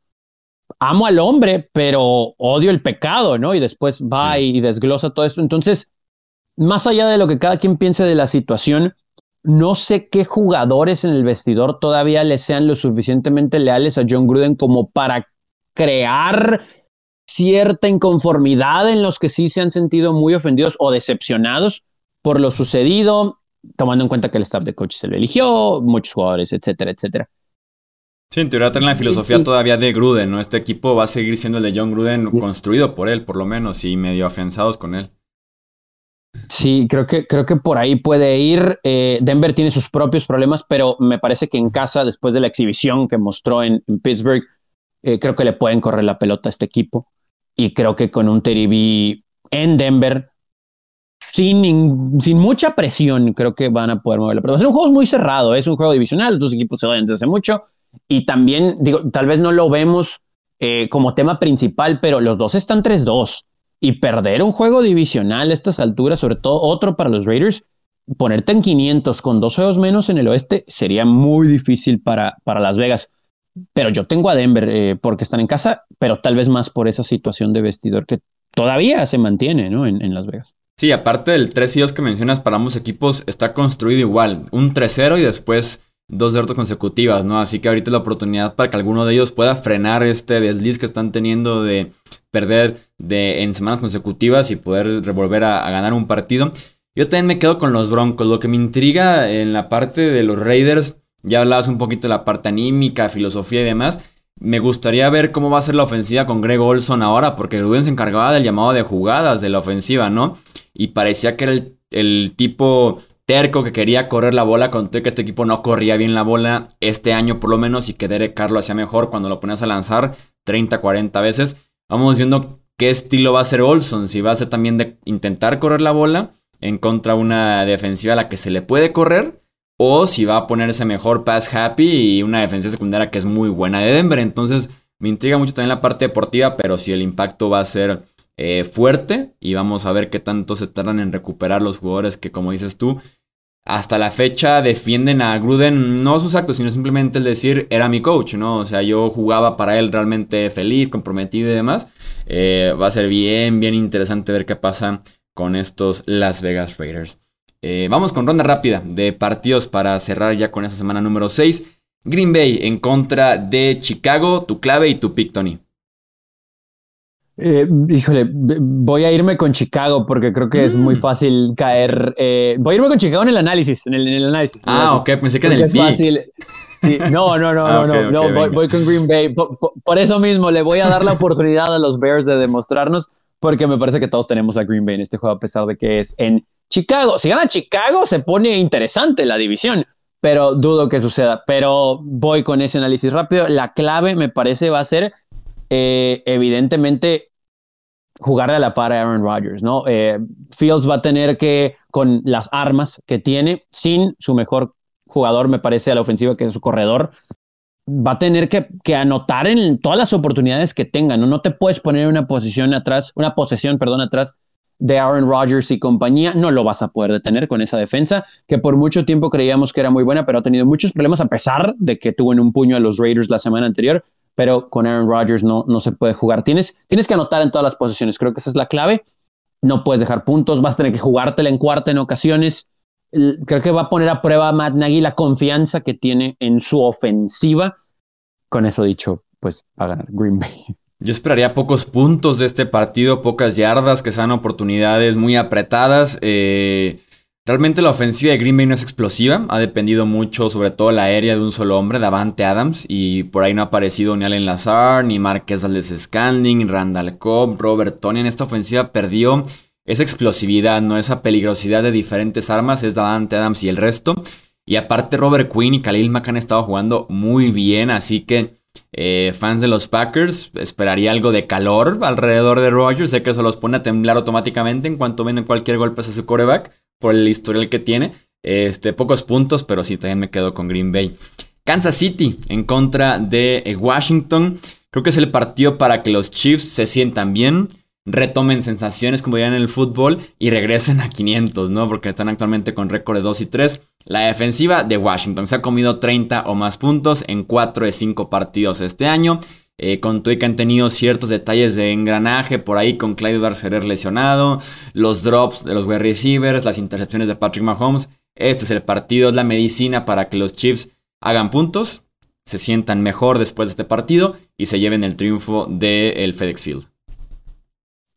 amo al hombre, pero odio el pecado, ¿no? Y después va y, y, desglosa todo esto. Entonces, más allá de lo que cada quien piense de la situación, no sé qué jugadores en el vestidor todavía le sean lo suficientemente leales a John Gruden como para crear cierta inconformidad en los que sí se han sentido muy ofendidos o decepcionados por lo sucedido, tomando en cuenta que el staff de coach se lo eligió, muchos jugadores, etcétera, etcétera. Sí, en teoría tiene la filosofía todavía de Gruden, ¿no? Este equipo va a seguir siendo el de John Gruden, construido por él, por lo menos, y medio afianzados con él. Sí, creo que, creo que por ahí puede ir. Eh, Denver tiene sus propios problemas, pero me parece que en casa, después de la exhibición que mostró en, Pittsburgh, eh, creo que le pueden correr la pelota a este equipo. Y creo que con un Terry en Denver, sin, sin mucha presión, creo que van a poder mover la pelota. Es un juego muy cerrado, es un juego divisional, los equipos se odian desde hace mucho. Y también, digo, tal vez no lo vemos eh, como tema principal, pero los dos están 3-2 y perder un juego divisional a estas alturas, sobre todo otro para los Raiders, ponerte en 500 con dos juegos menos en el oeste sería muy difícil para, para Las Vegas. Pero yo tengo a Denver eh, porque están en casa, pero tal vez más por esa situación de vestidor que todavía se mantiene ¿no? en, Las Vegas. Sí, aparte del 3 y 2 que mencionas para ambos equipos, está construido igual. Un 3-0 y después dos derrotas consecutivas, ¿no? Así que ahorita es la oportunidad para que alguno de ellos pueda frenar este desliz que están teniendo de perder de, en semanas consecutivas y poder revolver a, ganar un partido. Yo también me quedo con los Broncos. Lo que me intriga en la parte de los Raiders, ya hablabas un poquito de la parte anímica, filosofía y demás. Me gustaría ver cómo va a ser la ofensiva con Greg Olson ahora, porque Rubén se encargaba del llamado de jugadas de la ofensiva, ¿no? Y parecía que era el, el tipo terco que quería correr la bola, conté que este equipo no corría bien la bola este año por lo menos y que Derek Carr lo hacía mejor cuando lo ponías a lanzar 30, 40 veces. Vamos viendo qué estilo va a ser Olson, si va a ser también de intentar correr la bola en contra de una defensiva a la que se le puede correr, o si va a ponerse mejor pass happy y una defensa secundaria que es muy buena de Denver. Entonces me intriga mucho también la parte deportiva, pero si el impacto va a ser eh, fuerte y vamos a ver qué tanto se tardan en recuperar los jugadores que como dices tú, hasta la fecha defienden a Gruden, no sus actos, sino simplemente el decir era mi coach, ¿no? O sea, yo jugaba para él realmente feliz, comprometido y demás. Eh, va a ser bien, bien interesante ver qué pasa con estos Las Vegas Raiders. Eh, vamos con ronda rápida de partidos para cerrar ya con esta semana número 6. Green Bay en contra de Chicago, tu clave y tu pick, Tony. Eh, híjole, voy a irme con Chicago porque creo que es muy mm. fácil caer. Eh, voy a irme con Chicago en el análisis. En el, análisis. ah, ok, pensé que en el es fácil. no, no, no, ah, no, no, voy, con Green Bay. Por, eso mismo le voy a dar la oportunidad a los Bears de demostrarnos, porque me parece que todos tenemos a Green Bay en este juego, a pesar de que es en Chicago. Si gana Chicago, se pone interesante la división, pero dudo que suceda. Pero voy con ese análisis rápido. La clave, me parece, va a ser eh, evidentemente jugarle a la par a Aaron Rodgers, ¿no? Eh, Fields va a tener que, con las armas que tiene, sin su mejor jugador, me parece, a la ofensiva, que es su corredor, va a tener que, que, anotar en todas las oportunidades que tenga, ¿no? No te puedes poner una posición atrás, una posesión, perdón, atrás de Aaron Rodgers y compañía, no lo vas a poder detener con esa defensa, que por mucho tiempo creíamos que era muy buena, pero ha tenido muchos problemas a pesar de que tuvo en un puño a los Raiders la semana anterior, pero con Aaron Rodgers no, no se puede jugar. Tienes, tienes que anotar en todas las posiciones, creo que esa es la clave. No puedes dejar puntos, vas a tener que jugártela en cuarta en ocasiones. Creo que va a poner a prueba a Matt Nagy la confianza que tiene en su ofensiva. Con eso dicho, pues va a ganar Green Bay. Yo esperaría pocos puntos de este partido, pocas yardas, que sean oportunidades muy apretadas. Eh, realmente la ofensiva de Green Bay no es explosiva, ha dependido mucho, sobre todo la aérea de un solo hombre, Davante Adams, y por ahí no ha aparecido ni Allen Lazar, ni Marquez Valdez Scandling, Randall Cobb, Robert Tony. En esta ofensiva perdió esa explosividad, no esa peligrosidad de diferentes armas, es Davante Adams y el resto. Y aparte Robert Quinn y Khalil Mack han estado jugando muy bien, así que eh, fans de los Packers, esperaría algo de calor alrededor de Rodgers. Sé que eso los pone a temblar automáticamente en cuanto ven cualquier golpe hacia su coreback por el historial que tiene. Este, pocos puntos, pero sí, también me quedo con Green Bay. Kansas City en contra de eh, Washington. Creo que es el partido para que los Chiefs se sientan bien, retomen sensaciones como dirían en el fútbol y regresen a 500, ¿no? Porque están actualmente con récord de 2 y 3. La defensiva de Washington se ha comido 30 o más puntos en 4 de 5 partidos este año. Eh, con que han tenido ciertos detalles de engranaje por ahí con Clyde Darcerer lesionado, los drops de los wide receivers, las intercepciones de Patrick Mahomes. Este es el partido, es la medicina para que los Chiefs hagan puntos, se sientan mejor después de este partido y se lleven el triunfo del FedEx Field.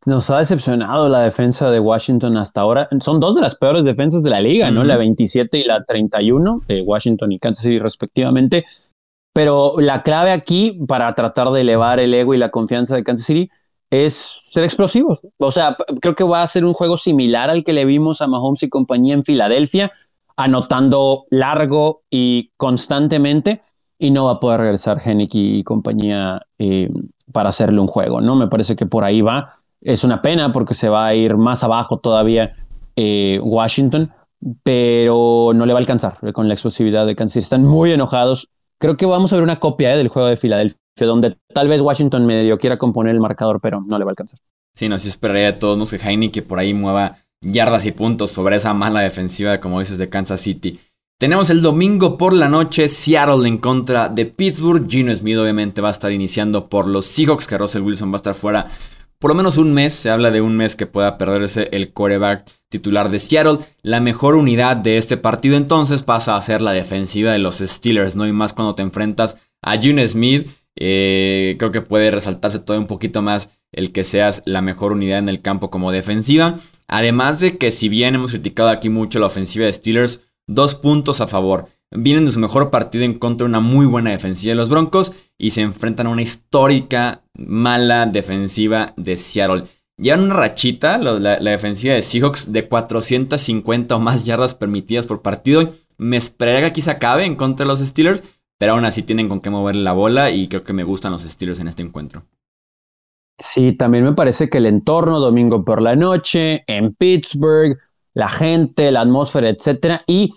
Nos ha decepcionado la defensa de Washington hasta ahora. Son dos de las peores defensas de la liga, ¿no? La 27 y la 31 de Washington y Kansas City respectivamente. Pero la clave aquí para tratar de elevar el ego y la confianza de Kansas City es ser explosivos. O sea, creo que va a ser un juego similar al que le vimos a Mahomes y compañía en Filadelfia, anotando largo y constantemente, y no va a poder regresar Hennick y compañía eh, para hacerle un juego, ¿no? Me parece que por ahí va es una pena porque se va a ir más abajo todavía eh, Washington, pero no le va a alcanzar con la explosividad de Kansas. Están muy enojados. Creo que vamos a ver una copia eh, del juego de Filadelfia, donde tal vez Washington medio quiera componer el marcador, pero no le va a alcanzar. Sí, no, sí esperaría de todos modos que Heine que por ahí mueva yardas y puntos sobre esa mala defensiva, como dices, de Kansas City. Tenemos el domingo por la noche Seattle en contra de Pittsburgh. Gino Smith obviamente va a estar iniciando por los Seahawks, que Russell Wilson va a estar fuera por lo menos un mes, se habla de un mes que pueda perderse el coreback titular de Seattle. La mejor unidad de este partido entonces pasa a ser la defensiva de los Steelers, ¿no? Y más cuando te enfrentas a June Smith, eh, creo que puede resaltarse todo un poquito más el que seas la mejor unidad en el campo como defensiva. Además de que si bien hemos criticado aquí mucho la ofensiva de Steelers, dos puntos a favor vienen de su mejor partido en contra de una muy buena defensiva de los Broncos y se enfrentan a una histórica mala defensiva de Seattle. Ya una rachita la, defensiva de Seahawks de 450 o más yardas permitidas por partido. Me esperaría que aquí se acabe en contra de los Steelers, pero aún así tienen con qué mover la bola y creo que me gustan los Steelers en este encuentro. Sí, también me parece que el entorno domingo por la noche en Pittsburgh, la gente, la atmósfera, etcétera, y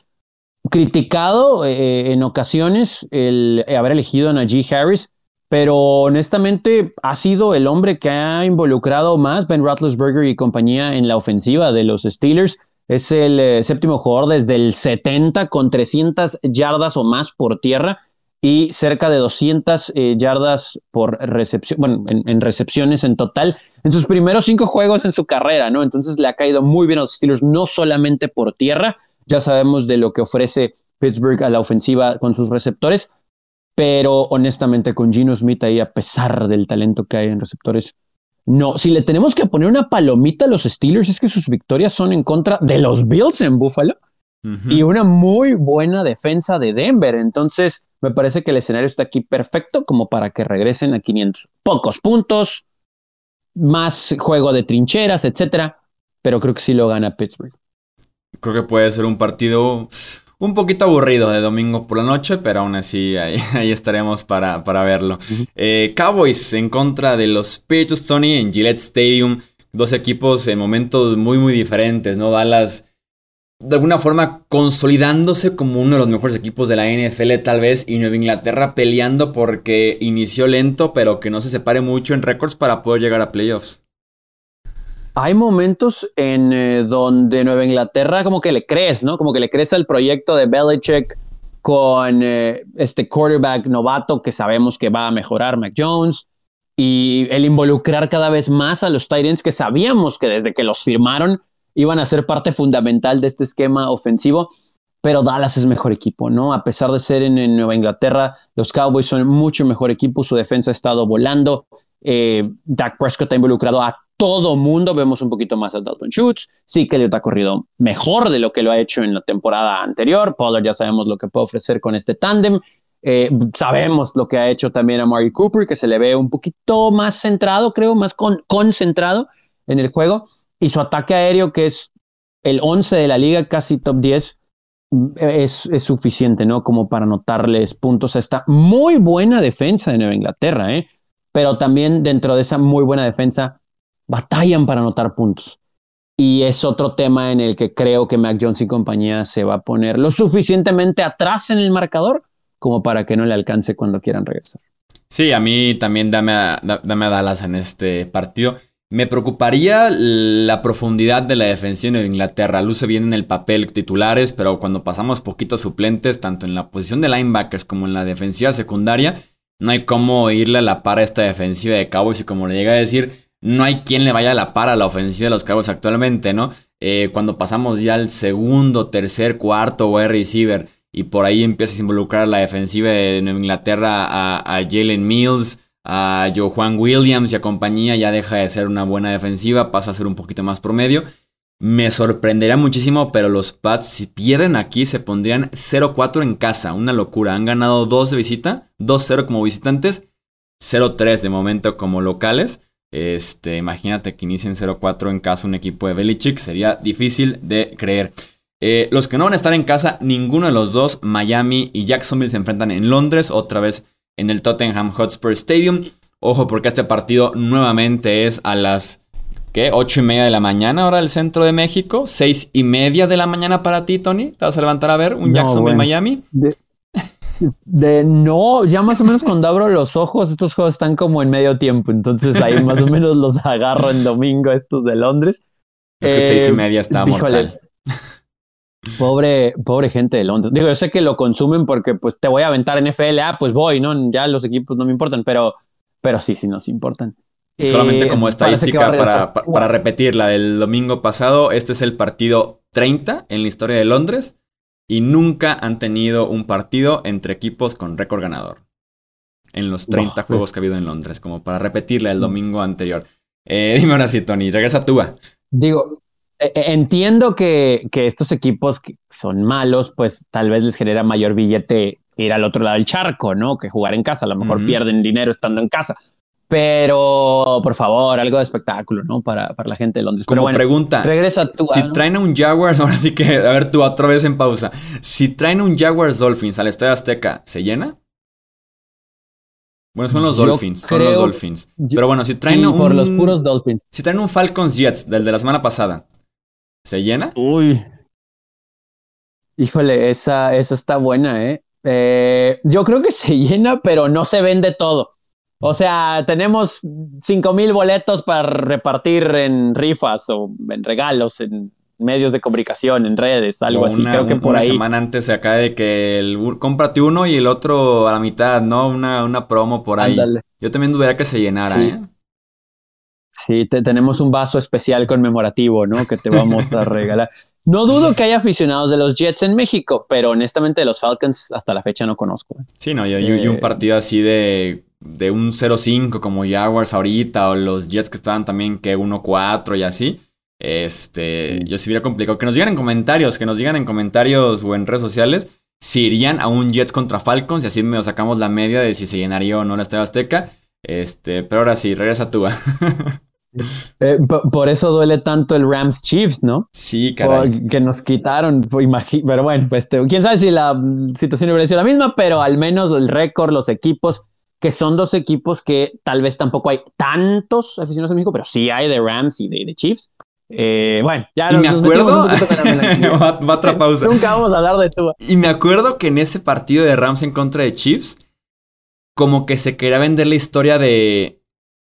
criticado eh, en ocasiones el haber elegido a Najee Harris, pero honestamente ha sido el hombre que ha involucrado más Ben Roethlisberger y compañía en la ofensiva de los Steelers. Es el eh, séptimo jugador desde el 70 con 300 yardas o más por tierra y cerca de 200 eh, yardas por recepción, bueno, en, en, recepciones en total en sus primeros cinco juegos en su carrera, ¿no? Entonces le ha caído muy bien a los Steelers, no solamente por tierra, ya sabemos de lo que ofrece Pittsburgh a la ofensiva con sus receptores, pero honestamente con Gino Smith ahí, a pesar del talento que hay en receptores, no. Si le tenemos que poner una palomita a los Steelers, es que sus victorias son en contra de los Bills en Buffalo y una muy buena defensa de Denver. Entonces, me parece que el escenario está aquí perfecto como para que regresen a 500. Pocos puntos, más juego de trincheras, etcétera, pero creo que sí lo gana Pittsburgh. Creo que puede ser un partido un poquito aburrido de domingo por la noche, pero aún así ahí, estaremos para, para verlo. Eh, Cowboys en contra de los Patriots, Tony, en Gillette Stadium. Dos equipos en momentos muy, muy diferentes, ¿no? Dallas de alguna forma consolidándose como uno de los mejores equipos de la NFL tal vez y Nueva Inglaterra peleando porque inició lento pero que no se separe mucho en récords para poder llegar a playoffs. Hay momentos en eh, donde Nueva Inglaterra como que le crees, ¿no? Como que le crees al proyecto de Belichick con eh, este quarterback novato que sabemos que va a mejorar Mac Jones y el involucrar cada vez más a los Titans que sabíamos que desde que los firmaron iban a ser parte fundamental de este esquema ofensivo, pero Dallas es mejor equipo, ¿no? A pesar de ser en, Nueva Inglaterra, los Cowboys son mucho mejor equipo, su defensa ha estado volando, eh, Dak Prescott ha involucrado a todo mundo, vemos un poquito más a Dalton Schultz, sí que le ha corrido mejor de lo que lo ha hecho en la temporada anterior, Pollard ya sabemos lo que puede ofrecer con este tándem, eh, sabemos lo que ha hecho también a Mari Cooper, que se le ve un poquito más centrado, creo, más concentrado en el juego y su ataque aéreo, que es el 11 de la liga, casi top 10, es, es suficiente, ¿no? Como para anotarles puntos a esta muy buena defensa de Nueva Inglaterra, ¿eh? Pero también dentro de esa muy buena defensa, batallan para anotar puntos. Y es otro tema en el que creo que Mac Jones y compañía se va a poner lo suficientemente atrás en el marcador como para que no le alcance cuando quieran regresar. Sí, a mí también dame dame a Dallas en este partido. Me preocuparía la profundidad de la defensiva de Inglaterra. Luce bien en el papel titulares, pero cuando pasamos poquitos suplentes, tanto en la posición de linebackers como en la defensiva secundaria, no hay cómo irle a la par a esta defensiva de Cowboys. Y como le llega a decir, no hay quien le vaya a la par a la ofensiva de los Cowboys actualmente, ¿no? Eh, cuando pasamos ya al segundo, tercer, cuarto wide receiver y por ahí empiezas a involucrar la defensiva de Nueva Inglaterra a, Jalen Mills a Joe Juan Williams y a compañía ya deja de ser una buena defensiva, pasa a ser un poquito más promedio. Me sorprendería muchísimo, pero los Pats si pierden aquí se pondrían 0-4 en casa, una locura. Han ganado 2 de visita, 2-0 como visitantes, 0-3 de momento como locales. Este, imagínate que inicien 0-4 en casa un equipo de Belichick, sería difícil de creer. Eh, los que no van a estar en casa, ninguno de los dos, Miami y Jacksonville se enfrentan en Londres, otra vez en el Tottenham Hotspur Stadium. Ojo porque este partido nuevamente es a las ¿qué? 8 y media de la mañana ahora el centro de México. 6 y media de la mañana para ti, Tony. ¿Te vas a levantar a ver un Jacksonville Miami? De, no, ya más o menos cuando abro los ojos, estos juegos están como en medio tiempo. Entonces ahí más o menos los agarro en domingo estos de Londres. Es que 6 y media está mortal. Pobre, pobre gente de Londres. Digo, yo sé que lo consumen porque pues te voy a aventar en FLA, pues voy, ¿no? Ya los equipos no me importan, pero, pero sí, sí nos importan. Solamente eh, como estadística para, para, repetir la del domingo pasado, este es el partido 30 en la historia de Londres y nunca han tenido un partido entre equipos con récord ganador. En los 30 juegos pues que ha habido en Londres, como para repetirla el domingo anterior. Eh, dime ahora sí, Tony, regresa tú. Digo, e, e, entiendo que, estos equipos que son malos, pues tal vez les genera mayor billete ir al otro lado del charco, ¿no? Que jugar en casa. A lo mejor pierden dinero estando en casa. Pero, por favor, algo de espectáculo, ¿no? Para, para la gente de Londres. Como pregunta. Regresa tú. Si traen a un Jaguars, ahora sí que, a ver tú otra vez en pausa. Si traen un Jaguars Dolphins al Estadio Azteca, ¿se llena? Bueno, son los Dolphins, son los Dolphins. Pero bueno, si traen un... Por los puros Dolphins. Si traen un Falcons Jets, del de la semana pasada, ¿Se llena? Uy. Híjole, esa, esa está buena, ¿eh? ¿eh? Yo creo que se llena, pero no se vende todo. O sea, tenemos cinco mil boletos para repartir en rifas o en regalos, en medios de comunicación, en redes, algo así. Creo que por una ahí. semana antes se acaba de que el cómprate uno y el otro a la mitad, ¿no? Una, una promo por ahí. Yo también dudaría que se llenara, ¿eh? Sí, tenemos un vaso especial conmemorativo, ¿no? Que te vamos a regalar. No dudo que haya aficionados de los Jets en México, pero honestamente de los Falcons hasta la fecha no conozco. ¿eh? Sí, no, yo, y un eh, partido así de, de un 0-5 como Jaguars ahorita, o los Jets que estaban también que 1-4 y así. Este, yo sí hubiera complicado. Que nos digan en comentarios, que nos digan en comentarios o en redes sociales si irían a un Jets contra Falcons y así me sacamos la media de si se llenaría o no la Estadio Azteca. Este, pero ahora sí, regresa tú. Eh, por eso duele tanto el Rams Chiefs, ¿no? Sí, caray. que nos quitaron, pues, pero bueno, pues quién sabe si la situación hubiera sido la misma, pero al menos el récord, los equipos, que son dos equipos que tal vez tampoco hay tantos aficionados en México, pero sí hay de Rams y de, Chiefs. Eh, bueno, ya y me acuerdo. va, otra pausa. Nunca vamos a hablar de Tua. Y me acuerdo que en ese partido de Rams en contra de Chiefs, como que se quería vender la historia de.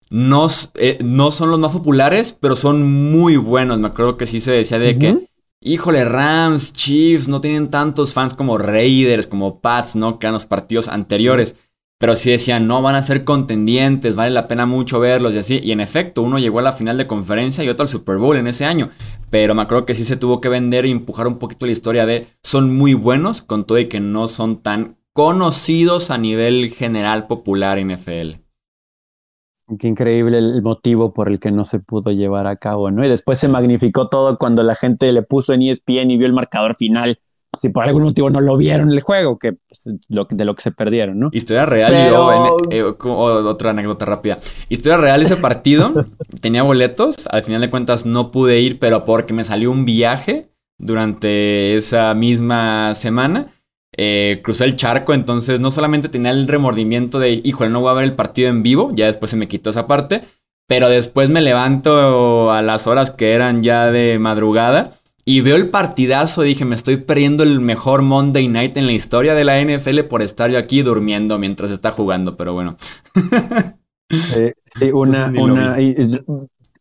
No, eh, no son los más populares, pero son muy buenos. Me acuerdo que sí se decía de que. Híjole, Rams, Chiefs, no tienen tantos fans como Raiders, como Pats, ¿no? Que eran los partidos anteriores. Pero sí decían, no, van a ser contendientes, vale la pena mucho verlos y así. Y en efecto, uno llegó a la final de conferencia y otro al Super Bowl en ese año. Pero me acuerdo que sí se tuvo que vender y empujar un poquito la historia de son muy buenos, con todo y que no son tan conocidos a nivel general popular en NFL. Qué increíble el motivo por el que no se pudo llevar a cabo, ¿no? Y después se magnificó todo cuando la gente le puso en ESPN y vio el marcador final si por algún motivo no lo vieron en el juego, que pues, de lo que se perdieron, ¿no? Historia real, eh, otra anécdota rápida. Historia real, ese partido tenía boletos, al final de cuentas no pude ir, pero porque me salió un viaje durante esa misma semana. Eh, crucé el charco, entonces no solamente tenía el remordimiento de, híjole, no voy a ver el partido en vivo, ya después se me quitó esa parte, pero después me levanto a las horas que eran ya de madrugada y veo el partidazo, dije, me estoy perdiendo el mejor Monday Night en la historia de la NFL por estar yo aquí durmiendo mientras está jugando, pero bueno. sí, una, una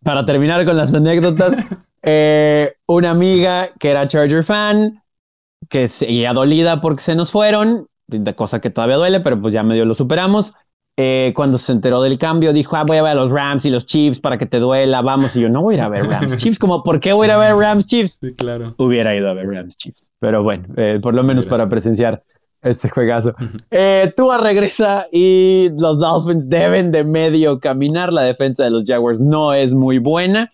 para terminar con las anécdotas, eh, una amiga que era Charger fan, que seguía dolida porque se nos fueron, cosa que todavía duele, pero pues ya medio lo superamos. Eh, cuando se enteró del cambio, dijo, ah, voy a ver a los Rams y los Chiefs para que te duela, vamos. Y yo, no voy a ir a ver Rams Chiefs. Como, ¿por qué voy a ir a ver Rams Chiefs? Sí, claro. Hubiera ido a ver Rams Chiefs. Pero bueno, eh, por lo menos para presenciar este juegazo. Eh, Tua regresa y los Dolphins deben de medio caminar. La defensa de los Jaguars no es muy buena.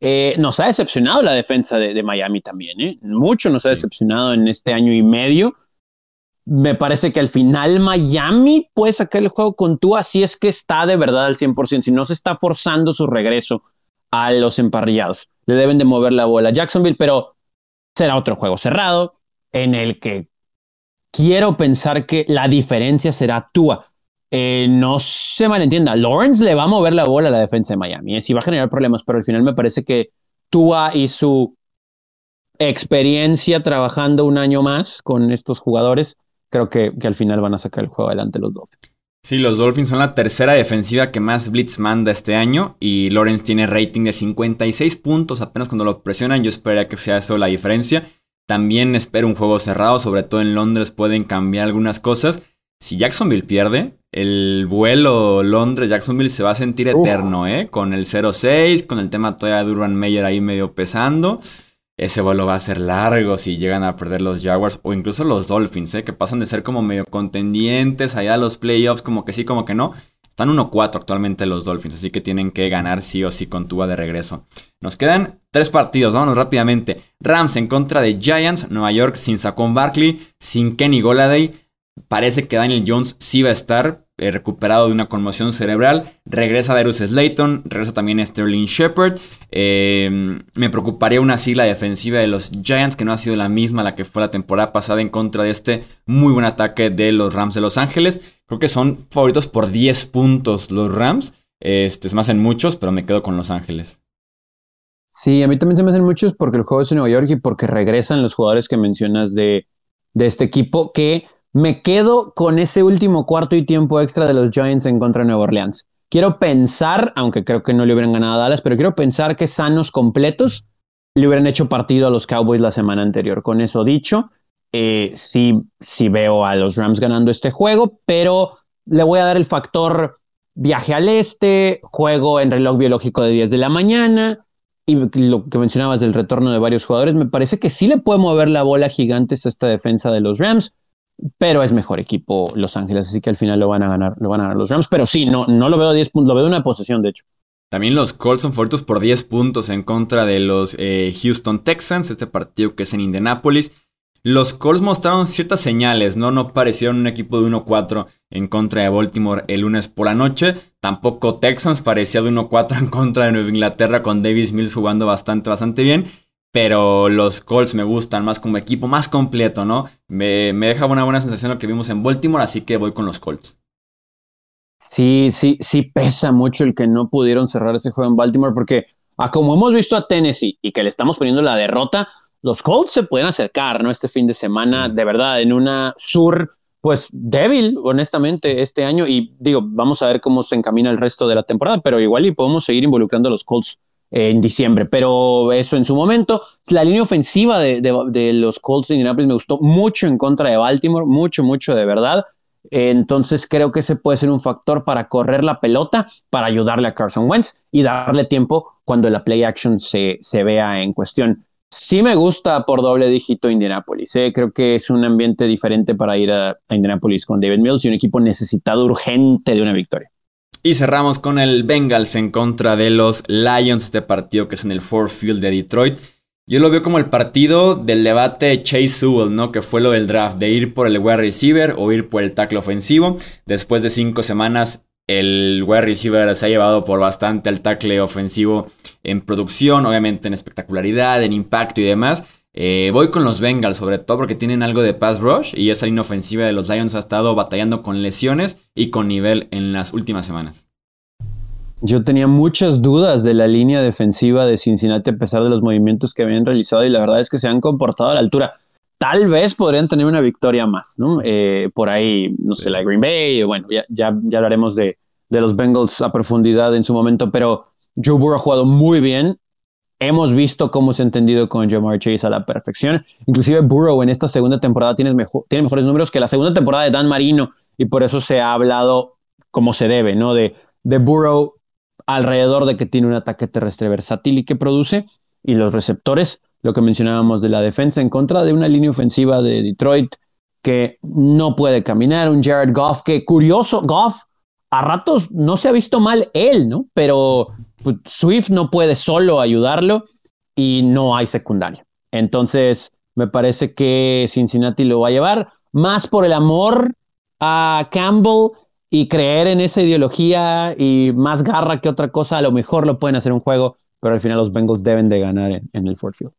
Eh, nos ha decepcionado la defensa de, de Miami también, ¿eh? Mucho nos ha decepcionado en este año y medio me parece que al final Miami puede sacar el juego con Tua si es que está de verdad al 100%, si no se está forzando su regreso a los emparrillados. Le deben de mover la bola a Jacksonville, pero será otro juego cerrado en el que quiero pensar que la diferencia será Tua. Eh, no se malentienda, Lawrence le va a mover la bola a la defensa de Miami, y sí va a generar problemas, pero al final me parece que Tua y su experiencia trabajando un año más con estos jugadores creo que, al final van a sacar el juego adelante los Dolphins. Sí, los Dolphins son la tercera defensiva que más blitz manda este año y Lawrence tiene rating de 56 puntos apenas cuando lo presionan. Yo esperaría que sea eso la diferencia. También espero un juego cerrado, sobre todo en Londres pueden cambiar algunas cosas. Si Jacksonville pierde, el vuelo Londres-Jacksonville se va a sentir eterno, ¿eh? Con el 0-6, con el tema todavía de Urban Meyer ahí medio pesando ese vuelo va a ser largo si llegan a perder los Jaguars o incluso los Dolphins, ¿eh? que pasan de ser como medio contendientes allá a los playoffs, como que sí, como que no. Están 1-4 actualmente los Dolphins, así que tienen que ganar sí o sí con Tuba de regreso. Nos quedan tres partidos, vámonos rápidamente. Rams en contra de Giants, Nueva York sin Saquon Barkley, sin Kenny Goladay. Parece que Daniel Jones sí va a estar, eh, recuperado de una conmoción cerebral. Regresa Darius Slayton, regresa también Sterling Shepard. Eh, me preocuparía una así la defensiva de los Giants, que no ha sido la misma la que fue la temporada pasada en contra de este muy buen ataque de los Rams de Los Ángeles. Creo que son favoritos por 10 puntos los Rams. Este, se me hacen muchos, pero me quedo con Los Ángeles. Sí, a mí también se me hacen muchos porque el juego es en Nueva York y porque regresan los jugadores que mencionas de, de este equipo que me quedo con ese último cuarto y tiempo extra de los Giants en contra de Nueva Orleans. Quiero pensar, aunque creo que no le hubieran ganado a Dallas, pero quiero pensar que sanos completos le hubieran hecho partido a los Cowboys la semana anterior. Con eso dicho, eh, sí, sí veo a los Rams ganando este juego, pero le voy a dar el factor viaje al este, juego en reloj biológico de 10 de la mañana y lo que mencionabas del retorno de varios jugadores, me parece que sí le puede mover la bola gigantes a esta defensa de los Rams pero es mejor equipo Los Ángeles, así que al final lo van a ganar, lo van a ganar los Rams, pero sí, no, no lo veo 10 puntos, lo veo una posesión, de hecho. También los Colts son favoritos por 10 puntos en contra de los eh, Houston Texans, este partido que es en Indianapolis. Los Colts mostraron ciertas señales, ¿no? No parecieron un equipo de 1-4 en contra de Baltimore el lunes por la noche. Tampoco Texans parecía de 1-4 en contra de Nueva Inglaterra con Davis Mills jugando bastante, bastante bien. Pero los Colts me gustan más como equipo más completo, ¿no? Me, me deja una buena sensación lo que vimos en Baltimore, así que voy con los Colts. Sí, sí, sí pesa mucho el que no pudieron cerrar ese juego en Baltimore porque a como hemos visto a Tennessee y que le estamos poniendo la derrota, los Colts se pueden acercar, ¿no? Este fin de semana, de verdad, en una sur, pues débil, honestamente, este año. Y digo, vamos a ver cómo se encamina el resto de la temporada, pero igual y podemos seguir involucrando a los Colts en diciembre. Pero eso en su momento. La línea ofensiva de, de los Colts de Indianapolis me gustó mucho en contra de Baltimore, mucho, mucho de verdad. Entonces creo que ese puede ser un factor para correr la pelota, para ayudarle a Carson Wentz y darle tiempo cuando la play action se, se vea en cuestión. Sí me gusta por doble dígito Indianapolis. ¿eh? Creo que es un ambiente diferente para ir a, a Indianapolis con David Mills y un equipo necesitado urgente de una victoria. Y cerramos con el Bengals en contra de los Lions, este partido que es en el Ford Field de Detroit. Yo lo veo como el partido del debate Chase Sewell, ¿no? Que fue lo del draft, de ir por el wide receiver o ir por el tackle ofensivo. Después de cinco semanas, el wide receiver se ha llevado por bastante al tackle ofensivo en producción, obviamente en espectacularidad, en impacto y demás. Eh, voy con los Bengals, sobre todo porque tienen algo de pass rush y esa línea ofensiva de los Lions ha estado batallando con lesiones y con nivel en las últimas semanas. Yo tenía muchas dudas de la línea defensiva de Cincinnati a pesar de los movimientos que habían realizado y la verdad es que se han comportado a la altura. Tal vez podrían tener una victoria más, ¿no? Eh, por ahí, no sé, la Green Bay, bueno, ya, ya, ya hablaremos de, de, los Bengals a profundidad en su momento, pero Joe Burrow ha jugado muy bien. Hemos visto cómo se ha entendido con Jamar Chase a la perfección. Inclusive Burrow en esta segunda temporada tiene, mejor, tiene mejores números que la segunda temporada de Dan Marino y por eso se ha hablado como se debe, ¿no? De, de Burrow alrededor de que tiene un ataque terrestre versátil y que produce, y los receptores, lo que mencionábamos de la defensa en contra de una línea ofensiva de Detroit que no puede caminar, un Jared Goff que curioso, Goff a ratos no se ha visto mal él, ¿no? Pero Swift no puede solo ayudarlo y no hay secundaria. Entonces, me parece que Cincinnati lo va a llevar más por el amor a Campbell y creer en esa ideología y más garra que otra cosa, a lo mejor lo pueden hacer un juego, pero al final los Bengals deben de ganar en, el Ford Field.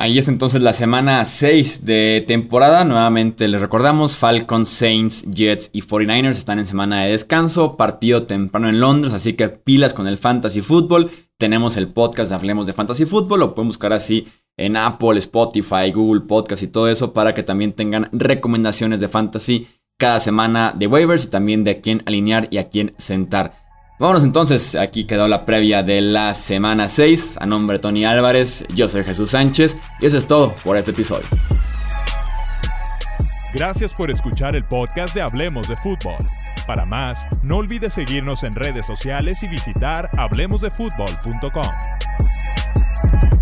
Ahí está entonces la semana 6 de temporada. Nuevamente les recordamos, Falcons, Saints, Jets y 49ers están en semana de descanso. Partido temprano en Londres, así que pilas con el Fantasy Football. Tenemos el podcast de Hablemos de Fantasy Football, lo pueden buscar así en Apple, Spotify, Google Podcast y todo eso para que también tengan recomendaciones de fantasy cada semana de waivers y también de a quién alinear y a quién sentar. Vámonos entonces, aquí quedó la previa de la semana 6. A nombre de Tony Álvarez, yo soy Jesús Sánchez y eso es todo por este episodio. Gracias por escuchar el podcast de Hablemos de Fútbol. Para más, no olvides seguirnos en redes sociales y visitar hablemosdefutbol.com.